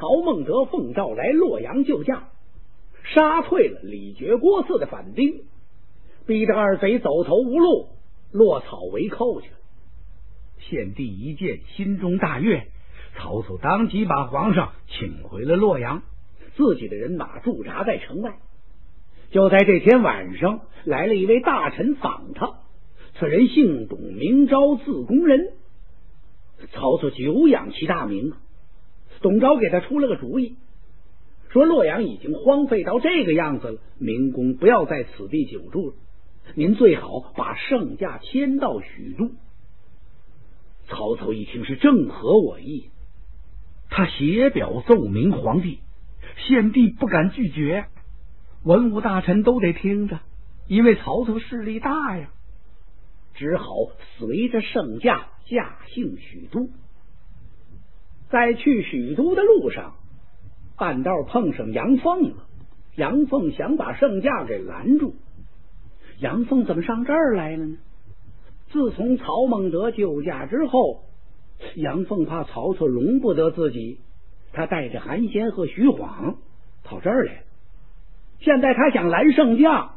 曹孟德奉诏来洛阳救驾，杀退了李傕郭汜的反兵，逼得二贼走投无路，落草为寇去了。献帝一见，心中大悦，曹操当即把皇上请回了洛阳，自己的人马驻扎在城外。就在这天晚上，来了一位大臣访他。此人姓董，名昭，字公仁。曹操久仰其大名，董昭给他出了个主意，说洛阳已经荒废到这个样子了，明公不要在此地久住了，您最好把圣驾迁到许都。曹操一听是正合我意，他写表奏明皇帝，献帝不敢拒绝。文武大臣都得听着，因为曹操势力大呀，只好随着圣驾驾幸许都。在去许都的路上，半道碰上杨凤了。杨凤想把圣驾给拦住。杨凤怎么上这儿来了呢？自从曹孟德救驾之后，杨凤怕曹操容不得自己，他带着韩先和徐晃跑这儿来了。现在他想拦圣驾，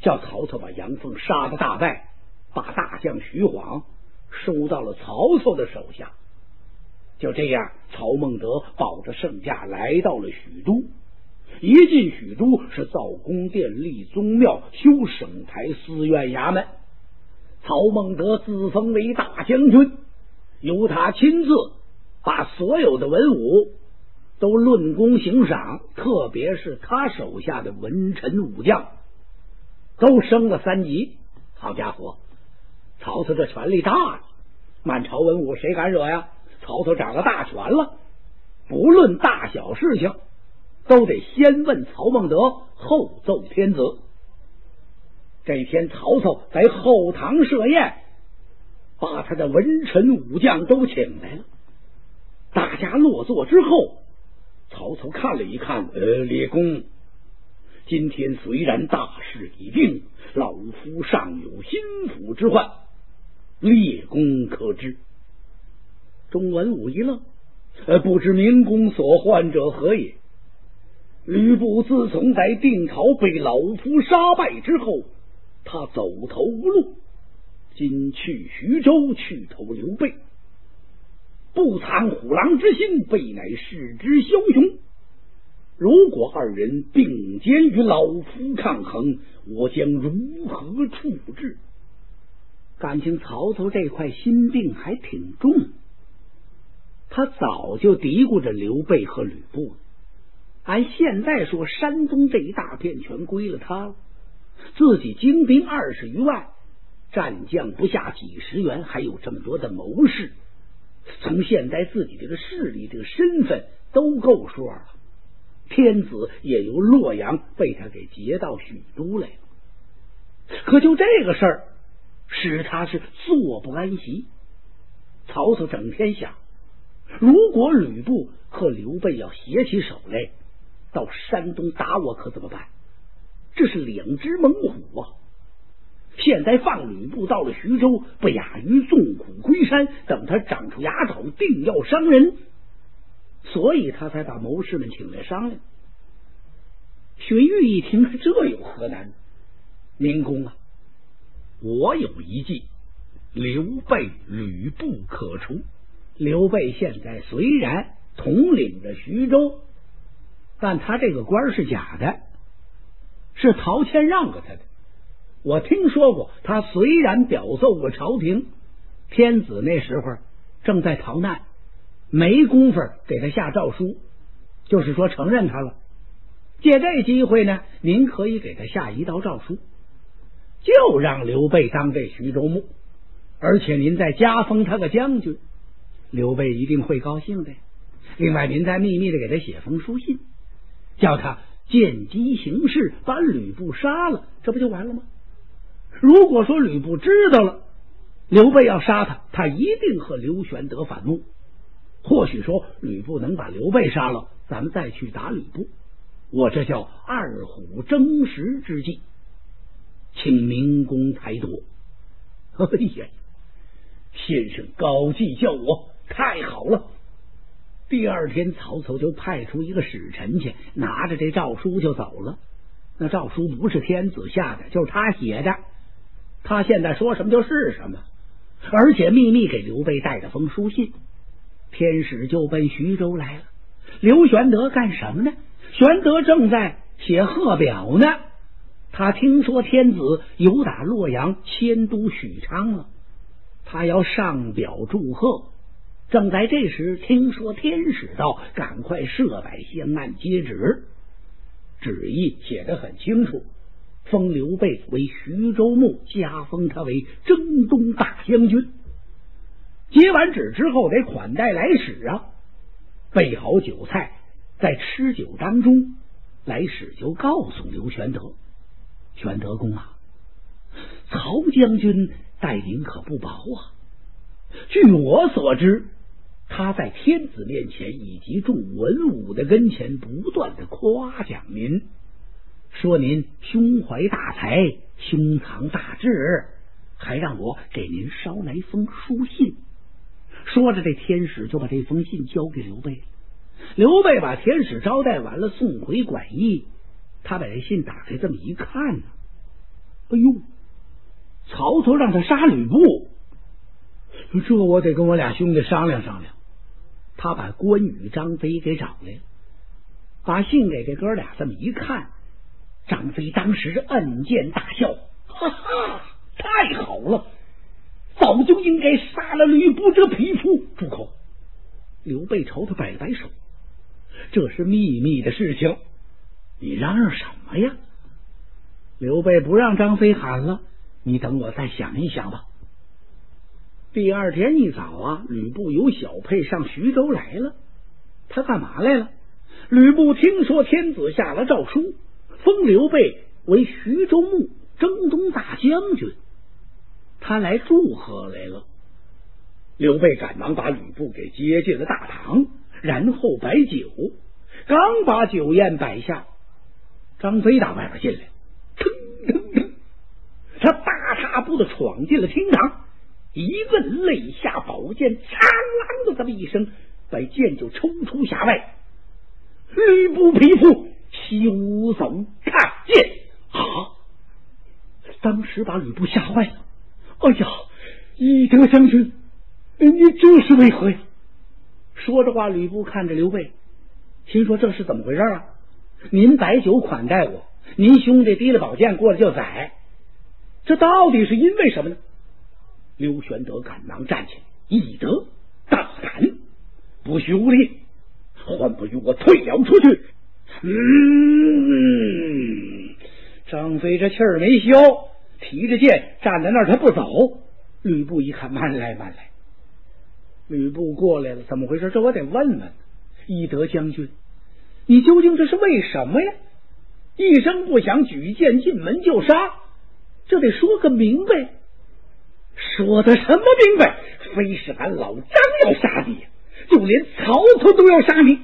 叫曹操把杨凤杀的大败，把大将徐晃收到了曹操的手下。就这样，曹孟德保着圣驾来到了许都。一进许都，是造宫殿、立宗庙、修省台、寺院、衙门。曹孟德自封为大将军，由他亲自把所有的文武。都论功行赏，特别是他手下的文臣武将，都升了三级。好家伙，曹操这权力大了，满朝文武谁敢惹呀？曹操掌了大权了，不论大小事情，都得先问曹孟德，后奏天子。这天，曹操在后堂设宴，把他的文臣武将都请来了。大家落座之后。曹操看了一看，呃，列公，今天虽然大事已定，老夫尚有心腹之患，列公可知？众文武一愣，呃，不知明公所患者何也？吕布自从在定陶被老夫杀败之后，他走投无路，今去徐州去投刘备。不藏虎狼之心，备乃世之枭雄。如果二人并肩与老夫抗衡，我将如何处置？感情曹操这块心病还挺重，他早就嘀咕着刘备和吕布了。按现在说，山东这一大片全归了他了，自己精兵二十余万，战将不下几十员，还有这么多的谋士。从现在自己这个势力、这个身份都够说了，天子也由洛阳被他给劫到许都来了。可就这个事儿，使他是坐不安席。曹操整天想：如果吕布和刘备要携起手来到山东打我，可怎么办？这是两只猛虎啊！现在放吕布到了徐州，不亚于纵虎归山。等他长出牙爪，定要伤人。所以他才把谋士们请来商量。荀彧一听，这有何难？明公啊，我有一计，刘备、吕布可除。刘备现在虽然统领着徐州，但他这个官是假的，是陶谦让给他的。我听说过，他虽然表奏过朝廷，天子那时候正在逃难，没工夫给他下诏书，就是说承认他了。借这机会呢，您可以给他下一道诏书，就让刘备当这徐州牧，而且您再加封他个将军，刘备一定会高兴的。另外，您再秘密的给他写封书信，叫他见机行事，把吕布杀了，这不就完了吗？如果说吕布知道了刘备要杀他，他一定和刘玄德反目。或许说吕布能把刘备杀了，咱们再去打吕布。我这叫二虎争食之计，请明公裁夺。哎呀，先生高计叫我太好了。第二天，曹操就派出一个使臣去，拿着这诏书就走了。那诏书不是天子下的，就是他写的。他现在说什么就是什么，而且秘密给刘备带了封书信。天使就奔徐州来了。刘玄德干什么呢？玄德正在写贺表呢。他听说天子有打洛阳迁都许昌了，他要上表祝贺。正在这时，听说天使到，赶快设摆香案接旨。旨意写得很清楚，封刘备为徐州牧，加封他为征东大将军。接完旨之后，得款待来使啊，备好酒菜，在吃酒当中，来使就告诉刘玄德：“玄德公啊，曹将军待您可不薄啊！据我所知，他在天子面前以及众文武的跟前，不断的夸奖您，说您胸怀大才，胸藏大志，还让我给您捎来一封书信。”说着，这天使就把这封信交给刘备。刘备把天使招待完了，送回馆驿。他把这信打开，这么一看呢，哎呦，曹操让他杀吕布，这我得跟我俩兄弟商量商量。他把关羽、张飞给找来了，把信给这哥俩这么一看，张飞当时摁剑大笑，哈哈，太好了！早就应该杀了吕布这匹夫！住口！刘备朝他摆摆手，这是秘密的事情，你嚷嚷什么呀？刘备不让张飞喊了，你等我再想一想吧。第二天一早啊，吕布有小沛上徐州来了，他干嘛来了？吕布听说天子下了诏书，封刘备为徐州牧、征东大将军。他来祝贺来了，刘备赶忙把吕布给接进了大堂，然后摆酒。刚把酒宴摆下，张飞打外边进来，腾腾腾，他大踏步的闯进了厅堂，一问肋下宝剑，嚓啷的这么一声，把剑就抽出匣外。吕布皮肤，休走！看剑！啊！当时把吕布吓坏了。哎呀，翼德将军，你这是为何呀？说着话，吕布看着刘备，心说这是怎么回事啊？您摆酒款待我，您兄弟提了宝剑过来就宰，这到底是因为什么呢？刘玄德赶忙站起来，翼德大胆，不许无礼，还不与我退了出去！嗯，张飞这气儿没消。提着剑站在那儿，他不走。吕布一看，慢来慢来。吕布过来了，怎么回事？这我得问问。翼德将军，你究竟这是为什么呀？一声不响，举剑进门就杀，这得说个明白。说的什么明白？非是俺老张要杀你，就连曹操都要杀你。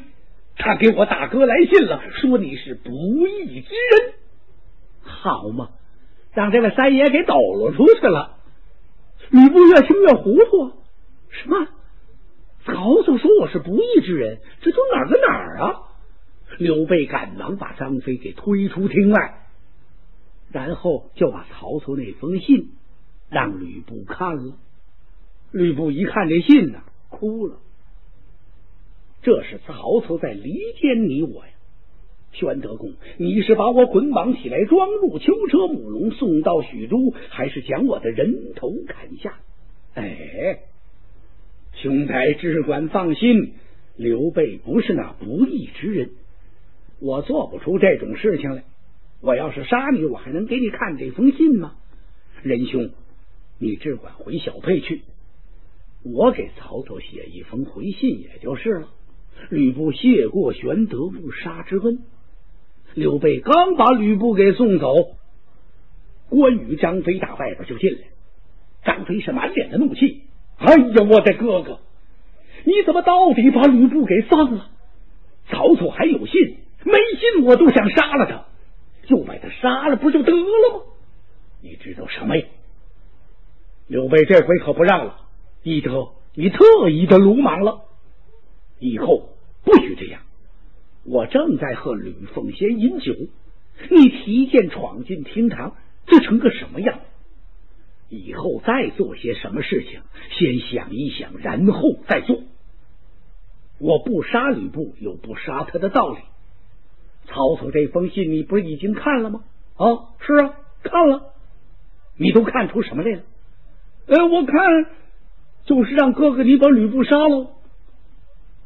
他给我大哥来信了，说你是不义之人。好嘛！让这位三爷给抖了出去了。吕布越听越糊涂，什么？曹操说我是不义之人，这都哪儿跟哪儿啊？刘备赶忙把张飞给推出厅外，然后就把曹操那封信让吕布看了。吕布一看这信呢，哭了。这是曹操在离间你我呀！宣德公，你是把我捆绑起来装入囚车母龙送到许都，还是将我的人头砍下？哎，兄台只管放心，刘备不是那不义之人，我做不出这种事情来。我要是杀你，我还能给你看这封信吗？仁兄，你只管回小沛去，我给曹操写一封回信也就是了。吕布谢过玄德误杀之恩。刘备刚把吕布给送走，关羽、张飞打外边就进来。张飞是满脸的怒气：“哎呀，我的哥哥，你怎么到底把吕布给放了？曹操还有信，没信我都想杀了他，就把他杀了不就得了吗？你知道什么呀？”刘备这回可不让了，翼德，你特意的鲁莽了，以后不许这样，我正在和吕奉先饮酒，你提剑闯进厅堂，这成个什么样？以后再做些什么事情，先想一想，然后再做。我不杀吕布，有不杀他的道理。曹操这封信，你不是已经看了吗？啊，是啊，看了。你都看出什么来了？哎，我看就是让哥哥你把吕布杀了。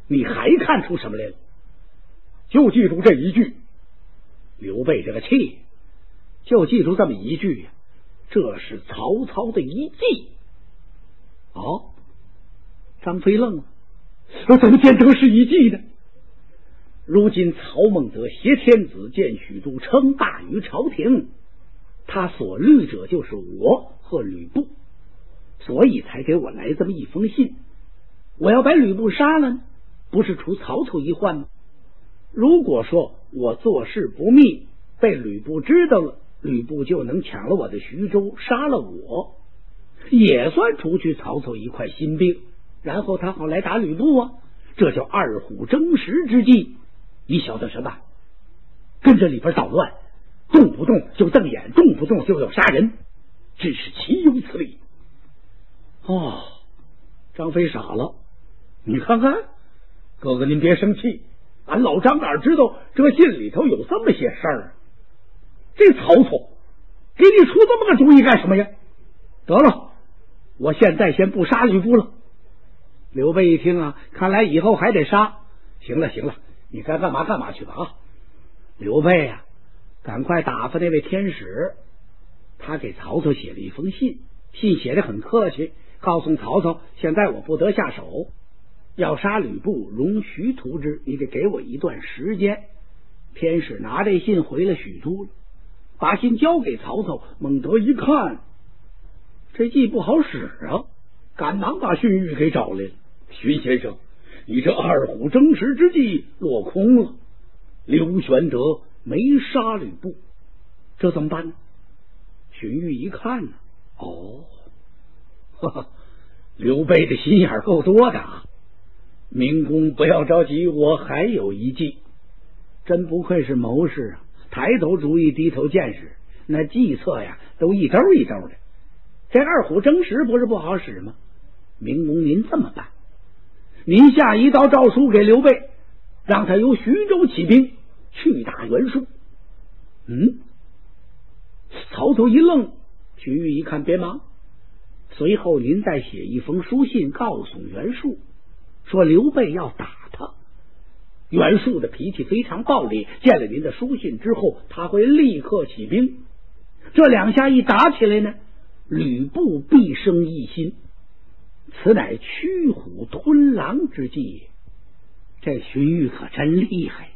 你还看出什么来了？就记住这一句。刘备这个气，就记住这么一句。这是曹操的一计。哦，张飞愣了。怎么见得是一计呢？如今曹孟德挟天子见许都，称霸于朝廷，他所虑者就是我和吕布，所以才给我来这么一封信。我要把吕布杀了，不是除曹操一患吗？如果说我做事不密，被吕布知道了，吕布就能抢了我的徐州，杀了我，也算除去曹操一块心病。然后他好来打吕布啊，这叫二虎争食之计。你晓得什么？跟着里边捣乱，动不动就瞪眼，动不动就要杀人，真是岂有此理！哦，张飞傻了。你看看，哥哥您别生气，俺老张哪知道这信里头有这么些事儿？这曹操给你出这么个主意干什么呀？得了，我现在先不杀吕布了。刘备一听啊，看来以后还得杀。行了，行了。你该干嘛干嘛去吧啊！刘备呀，赶快打发那位天使，他给曹操写了一封信，信写的很客气，告诉曹操：现在我不得下手，要杀吕布，容徐图之，你得给我一段时间。天使拿这信回了许都了，把信交给曹操。孟德一看，这计不好使啊，赶忙把荀彧给找来了。荀先生。你这二虎争食之计落空了，刘玄德没杀吕布，这怎么办呢？荀彧一看呢，哦，哈哈，刘备的心眼够多的。明公不要着急，我还有一计。真不愧是谋士啊，抬头主意，低头见识，那计策呀，都一兜一兜的。这二虎争食不是不好使吗？明公，您这么办？您下一道诏书给刘备，让他由徐州起兵去打袁术。嗯，曹操一愣，荀彧一看，别忙。随后您再写一封书信，告诉袁术，说刘备要打他。袁术的脾气非常暴力，见了您的书信之后，他会立刻起兵。这两下一打起来呢，吕布必生异心。此乃驱虎吞狼之计，这荀彧可真厉害。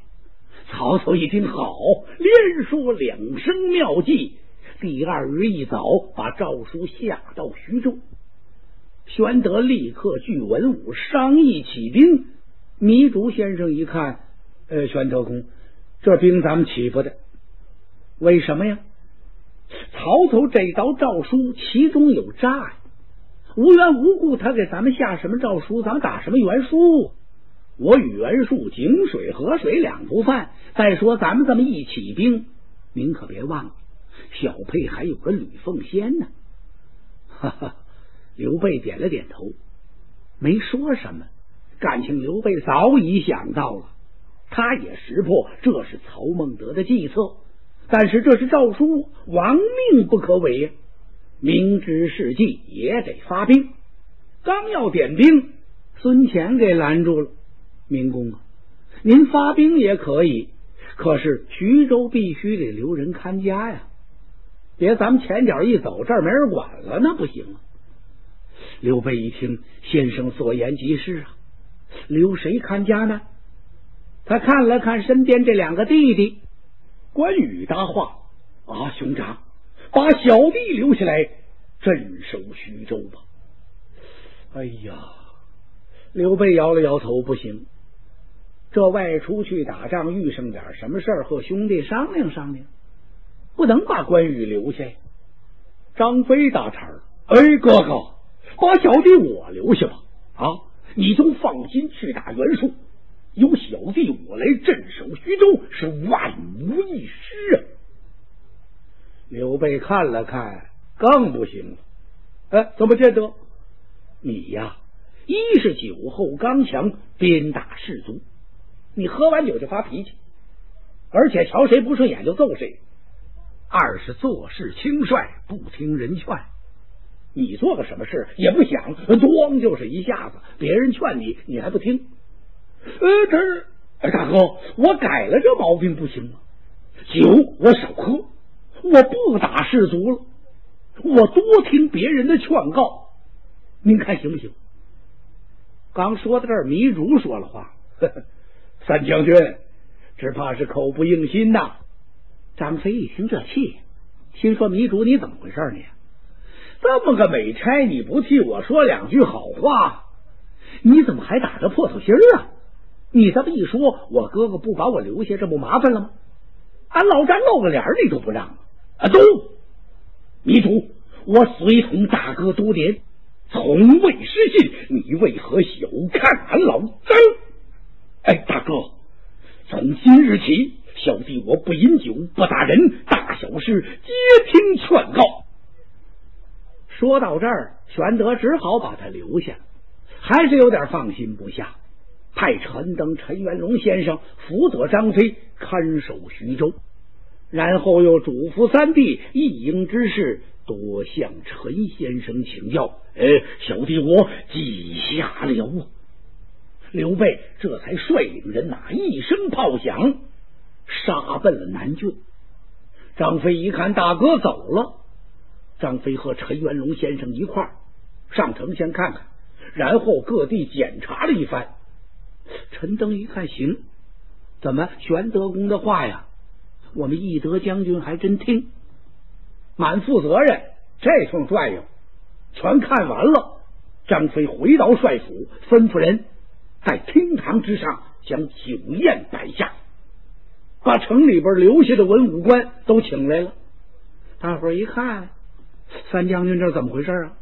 曹操一听，好，连说两声妙计。第二日一早，把诏书下到徐州。玄德立刻聚文武商议起兵。糜竺先生一看，呃，玄德公，这兵咱们起不得。为什么呀？曹操这道诏书其中有诈呀。无缘无故，他给咱们下什么诏书，咱们打什么袁术？我与袁术井水河水两不犯。再说，咱们这么一起兵，您可别忘了，小沛还有个吕奉先呢。哈哈，刘备点了点头，没说什么。感情刘备早已想到了，他也识破这是曹孟德的计策。但是这是诏书，亡命不可违呀。明知是计也得发兵，刚要点兵，孙权给拦住了。明公啊，您发兵也可以，可是徐州必须得留人看家呀，别咱们前脚一走，这儿没人管了，那不行啊。刘备一听，先生所言极是啊，留谁看家呢？他看了看身边这两个弟弟，关羽搭话啊，兄长。把小弟留下来镇守徐州吧。哎呀，刘备摇了摇头，不行。这外出去打仗，遇上点什么事儿，和兄弟商量商量，不能把关羽留下呀。张飞打岔了：“哎，哥哥，把小弟我留下吧。啊，你就放心去打袁术。有小弟我来镇守徐州，是万无一失啊！刘备看了看，更不行了。哎，怎么见得？你呀，一是酒后刚强，鞭打士卒；你喝完酒就发脾气，而且瞧谁不顺眼就揍谁；二是做事轻率，不听人劝。你做个什么事也不想，咣就是一下子。别人劝你，你还不听。呃，这是大哥，我改了这毛病不行吗？酒我少喝，我不打士卒了，我多听别人的劝告。您看行不行？刚说到这儿，糜竺说了话呵呵：“三将军，只怕是口不应心呐。”张飞一听这气，心说：“糜竺，你怎么回事你？”这么个美差，你不替我说两句好话，你怎么还打着破土心儿啊？你这么一说，我哥哥不把我留下，这不麻烦了吗？俺老张露个脸你都不让啊！都，迷途，我随从大哥多年，从未失信，你为何小看俺老张？哎，大哥，从今日起，小弟我不饮酒，不打人，大小事皆听劝告。说到这儿，玄德只好把他留下，还是有点放心不下，派陈登、陈元龙先生辅佐张飞看守徐州，然后又嘱咐三弟一应之事多向陈先生请教。哎，小弟我记下了。刘备这才率领人马一声炮响，杀奔了南郡。张飞一看大哥走了。张飞和陈元龙先生一块儿上城先看看，然后各地检查了一番。陈登一看，行，怎么玄德公的话呀？我们义德将军还真听，满负责任。这通转悠全看完了。张飞回到帅府，吩咐人在厅堂之上将酒宴摆下，把城里边留下的文武官都请来了。大伙一看。三将军，这怎么回事啊？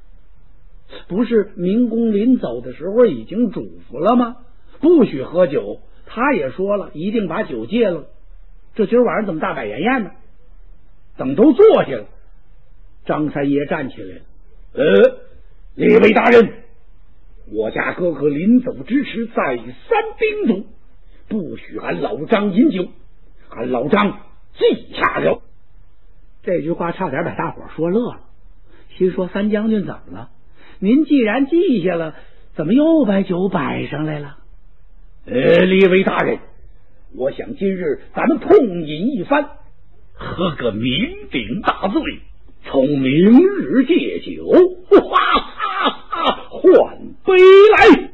不是明公临走的时候已经嘱咐了吗？不许喝酒。他也说了一定把酒戒了。这今儿晚上怎么大摆筵宴呢？等都坐下了，张三爷站起来了。呃，列位大人，我家哥哥临走之时再三叮嘱，不许俺老张饮酒。俺老张记下了。这句话差点把大伙说乐了。心说：“三将军怎么了？您既然记下了，怎么又把酒摆上来了？”呃，列位大人，我想今日咱们痛饮一番，喝个酩酊大醉，从明日戒酒，哈哈哈！换杯来。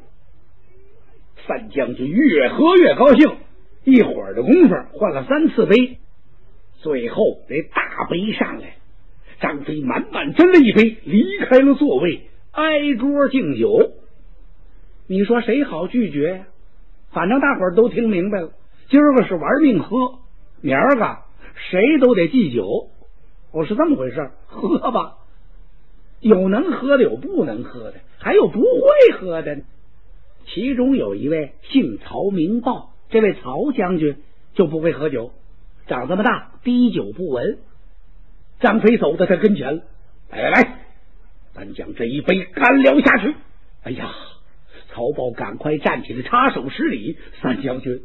三将军越喝越高兴，一会儿的功夫换了三次杯，最后这大杯上来。张飞满满斟了一杯，离开了座位，挨桌敬酒。你说谁好拒绝呀？反正大伙儿都听明白了，今儿个是玩命喝，明儿个谁都得忌酒。哦，是这么回事喝吧，有能喝的，有不能喝的，还有不会喝的呢。其中有一位姓曹名豹，这位曹将军就不会喝酒，长这么大滴酒不闻。张飞走到他跟前了，来来来，咱将这一杯干了下去。哎呀，曹豹赶快站起来插手施礼。三将军，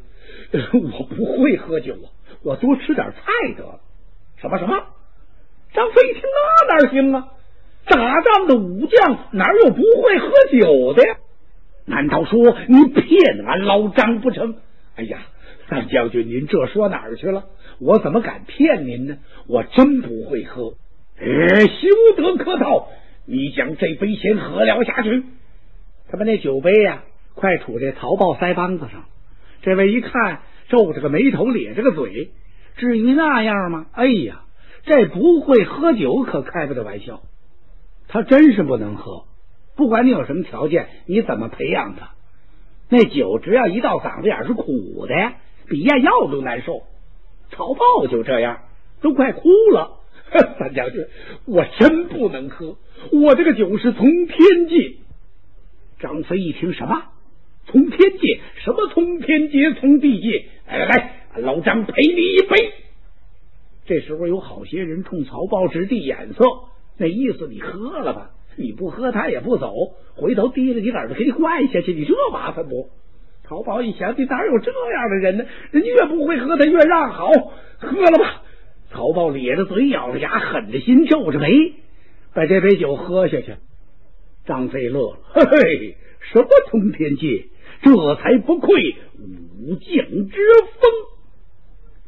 我不会喝酒啊，我多吃点菜得了。什么什么？张飞一听，那哪行啊？打仗的武将哪有不会喝酒的呀？难道说你骗俺老张不成？哎呀，三将军，您这说哪儿去了？我怎么敢骗您呢？我真不会喝，哎，休得客套。你将这杯先喝了下去。他把那酒杯呀，快杵在曹豹腮帮子上。这位一看，皱着个眉头，咧着个嘴。至于那样吗？哎呀，这不会喝酒可开不得玩笑。他真是不能喝。不管你有什么条件，你怎么培养他，那酒只要一到嗓子眼是苦的，比咽药都难受。曹豹就这样，都快哭了。三将军，我真不能喝，我这个酒是从天借。张飞一听什么从天界？什么从天界？从地界？来来来，老张陪你一杯。这时候有好些人冲曹豹直递眼色，那意思你喝了吧，你不喝他也不走，回头提着你耳朵给你灌下去，你这麻烦不？曹豹一想，你哪有这样的人呢？人家越不会喝，他越让好，喝了吧。曹豹咧着嘴，咬着牙，狠着心，皱着眉，把这杯酒喝下去。张飞乐了，嘿嘿，什么通天界？这才不愧武将之风。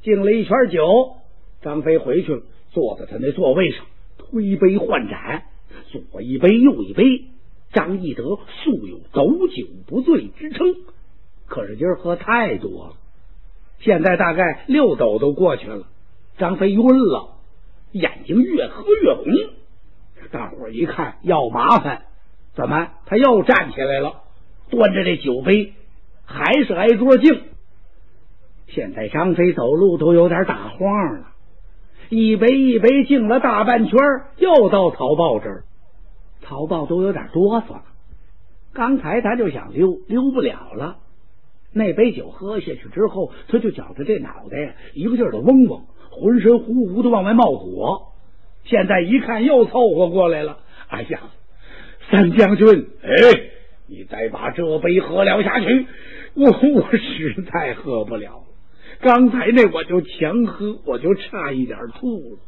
敬了一圈酒。张飞回去了，坐在他那座位上，推杯换盏，左一杯，右一杯。张翼德素有斗酒不醉之称，可是今儿喝太多了，现在大概六斗都过去了。张飞晕了，眼睛越喝越红。大伙一看要麻烦，怎么？他又站起来了，端着这酒杯，还是挨桌敬。现在张飞走路都有点打晃了。一杯一杯敬了大半圈，又到曹豹这儿，曹豹都有点哆嗦了。刚才他就想溜，溜不了了。那杯酒喝下去之后，他就觉着这脑袋呀一个劲儿的嗡嗡，浑身呼呼的往外冒火。现在一看又凑合过来了。哎呀，三将军，哎，你再把这杯喝了下去，我我实在喝不了。刚才那我就强喝，我就差一点吐了。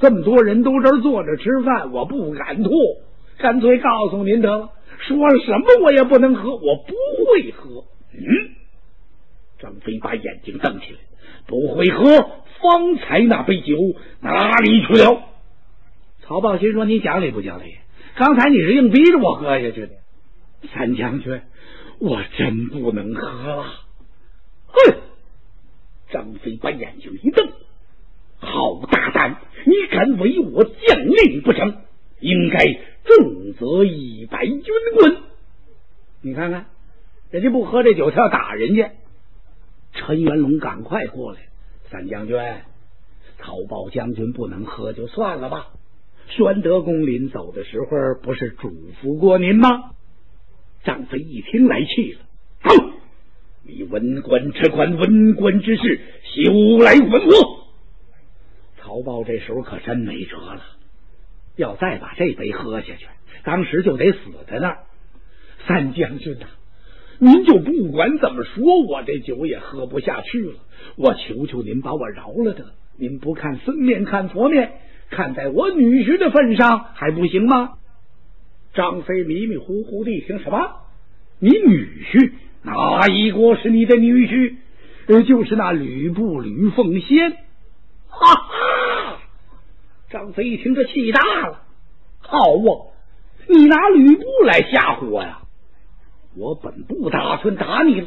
这么多人都这儿坐着吃饭，我不敢吐，干脆告诉您得了，说什么我也不能喝，我不会喝。嗯，张飞把眼睛瞪起来，不会喝，方才那杯酒哪里去了？曹豹心说：“你讲理不讲理？刚才你是硬逼着我喝下去的。”三将军，我真不能喝了。哼！张飞把眼睛一瞪：“好大胆！你敢违我将令不成？应该重责一百军棍！你看看，人家不喝这酒，他要打人家。”陈元龙赶快过来：“三将军，曹豹将军不能喝，就算了吧。宣德公临走的时候，不是嘱咐过您吗？”张飞一听来气了：“走！”你文官只管文官之事，休来问我。曹豹这时候可真没辙了，要再把这杯喝下去，当时就得死在那儿。三将军呐，您就不管怎么说，我这酒也喝不下去了。我求求您把我饶了得。您不看僧面看佛面，看在我女婿的份上还不行吗？张飞迷迷糊糊的一听，什么？你女婿？哪一个是你的女婿？呃，就是那吕布吕奉先。哈哈！张飞一听，这气大了。好啊，你拿吕布来吓唬我呀！我本不打算打你了，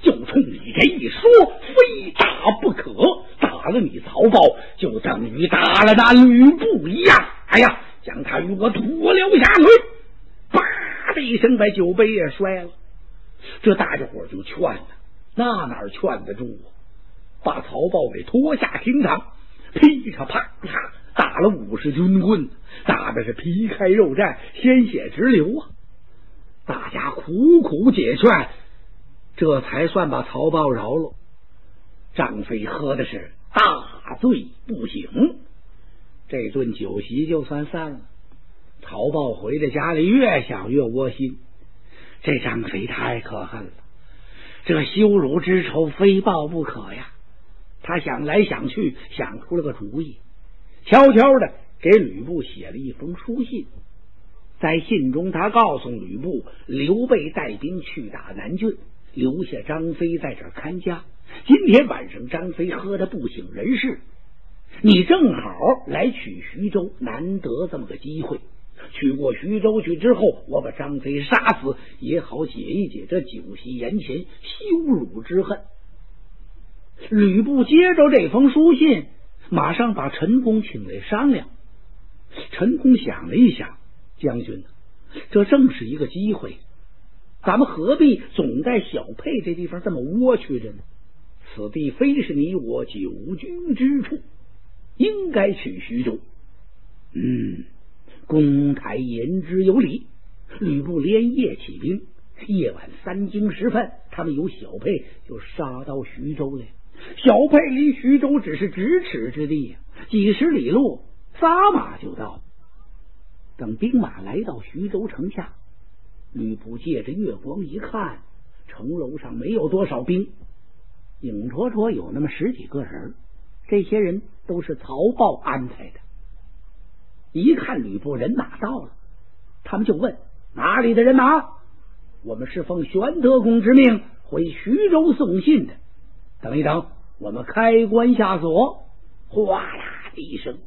就冲你这一说，非打不可。打了你曹豹，就等于打了那吕布一样。哎呀，将他与我拖了下去。啪的一声，把酒杯也摔了。这大家伙就劝呢，那哪劝得住啊？把曹豹给拖下厅堂，噼嚓啪啪打了五十军棍，打的是皮开肉绽，鲜血直流啊！大家苦苦解劝，这才算把曹豹饶了。张飞喝的是大醉不醒，这顿酒席就算散了。曹豹回到家里，越想越窝心。这张飞太可恨了，这羞辱之仇非报不可呀！他想来想去，想出了个主意，悄悄的给吕布写了一封书信。在信中，他告诉吕布，刘备带兵去打南郡，留下张飞在这看家。今天晚上张飞喝的不省人事，你正好来取徐州，难得这么个机会。取过徐州去之后，我把张飞杀死，也好解一解这酒席宴前羞辱之恨。吕布接着这封书信，马上把陈宫请来商量。陈宫想了一想，将军，这正是一个机会，咱们何必总在小沛这地方这么窝屈着呢？此地非是你我久居之处，应该去徐州。嗯。公台言之有理，吕布连夜起兵，夜晚三更时分，他们有小沛就杀到徐州了。小沛离徐州只是咫尺之地，几十里路，撒马就到。等兵马来到徐州城下，吕布借着月光一看，城楼上没有多少兵，影绰绰有那么十几个人。这些人都是曹豹安排的。一看吕布人马到了，他们就问哪里的人马？我们是奉玄德公之命回徐州送信的。等一等，我们开关下锁，哗啦的一声，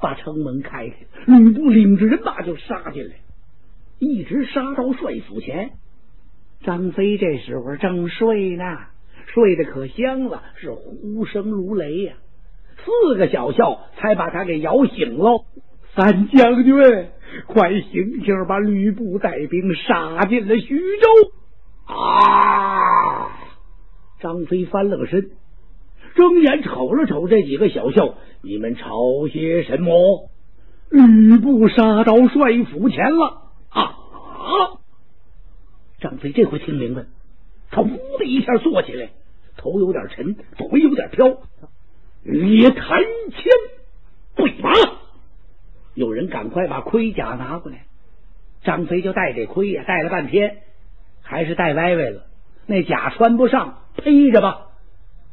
把城门开开。吕布领着人马就杀进来，一直杀到帅府前。张飞这时候正睡呢，睡得可香了，是呼声如雷呀。四个小校才把他给摇醒喽。三将军，快醒醒，把吕布带兵杀进了徐州！啊！张飞翻了个身，睁眼瞅了瞅这几个小校，你们吵些什么？吕布杀到帅府前了！啊！张飞这回听明白，他呜的一下坐起来，头有点沉，腿有点飘。你弹枪，对马。有人赶快把盔甲拿过来。张飞就戴这盔呀，戴了半天，还是戴歪歪了。那甲穿不上，披着吧。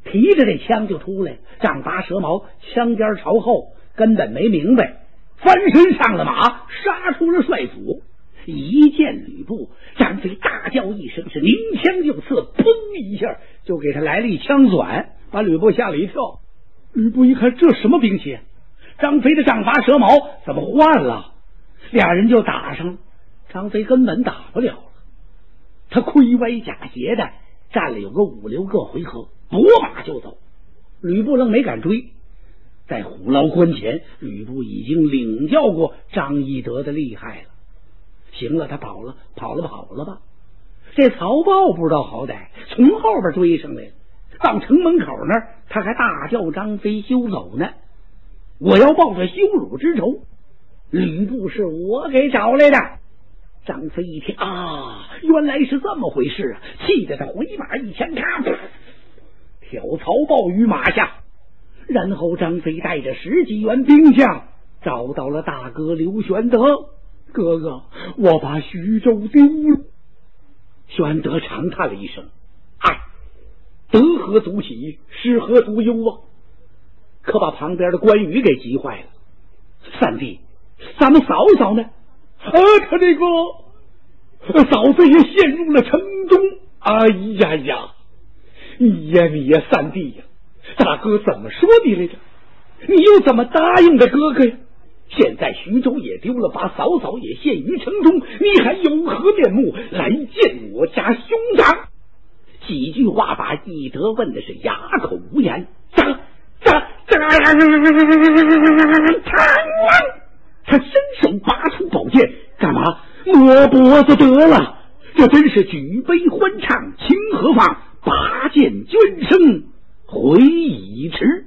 提着这枪就出来，丈八蛇矛，枪尖朝后，根本没明白。翻身上了马，杀出了帅府。一见吕布，张飞大叫一声，是拧枪就刺，砰一下就给他来了一枪转，把吕布吓了一跳。吕布一看，这什么兵器？张飞的丈八蛇矛怎么换了？俩人就打上了。张飞根本打不了了，他盔歪甲斜的站了有个五六个回合，拨马就走。吕布愣没敢追，在虎牢关前，吕布已经领教过张翼德的厉害了。行了，他跑了，跑了，跑了吧。这曹豹不知道好歹，从后边追上来了。到城门口那儿，他还大叫张飞休走呢！我要报这羞辱之仇。吕布是我给找来的。张飞一听啊，原来是这么回事啊！气得他回马一枪，咔，挑曹豹于马下。然后张飞带着十几员兵将找到了大哥刘玄德。哥哥，我把徐州丢了。玄德长叹了一声。哎得何足喜，失何足忧啊！可把旁边的关羽给急坏了。三弟，咱们嫂嫂呢？啊，他这个嫂子也陷入了城中。哎呀呀！你呀你呀，三弟呀，大哥怎么说你来着？你又怎么答应的哥哥呀？现在徐州也丢了，把嫂嫂也陷于城中，你还有何面目来见我家兄长？几句话把翼德问的是哑口无言。咋咋咋！他伸手拔出宝剑，干嘛摸脖子得了？这真是举杯欢唱，情何妨？拔剑捐身，回已迟。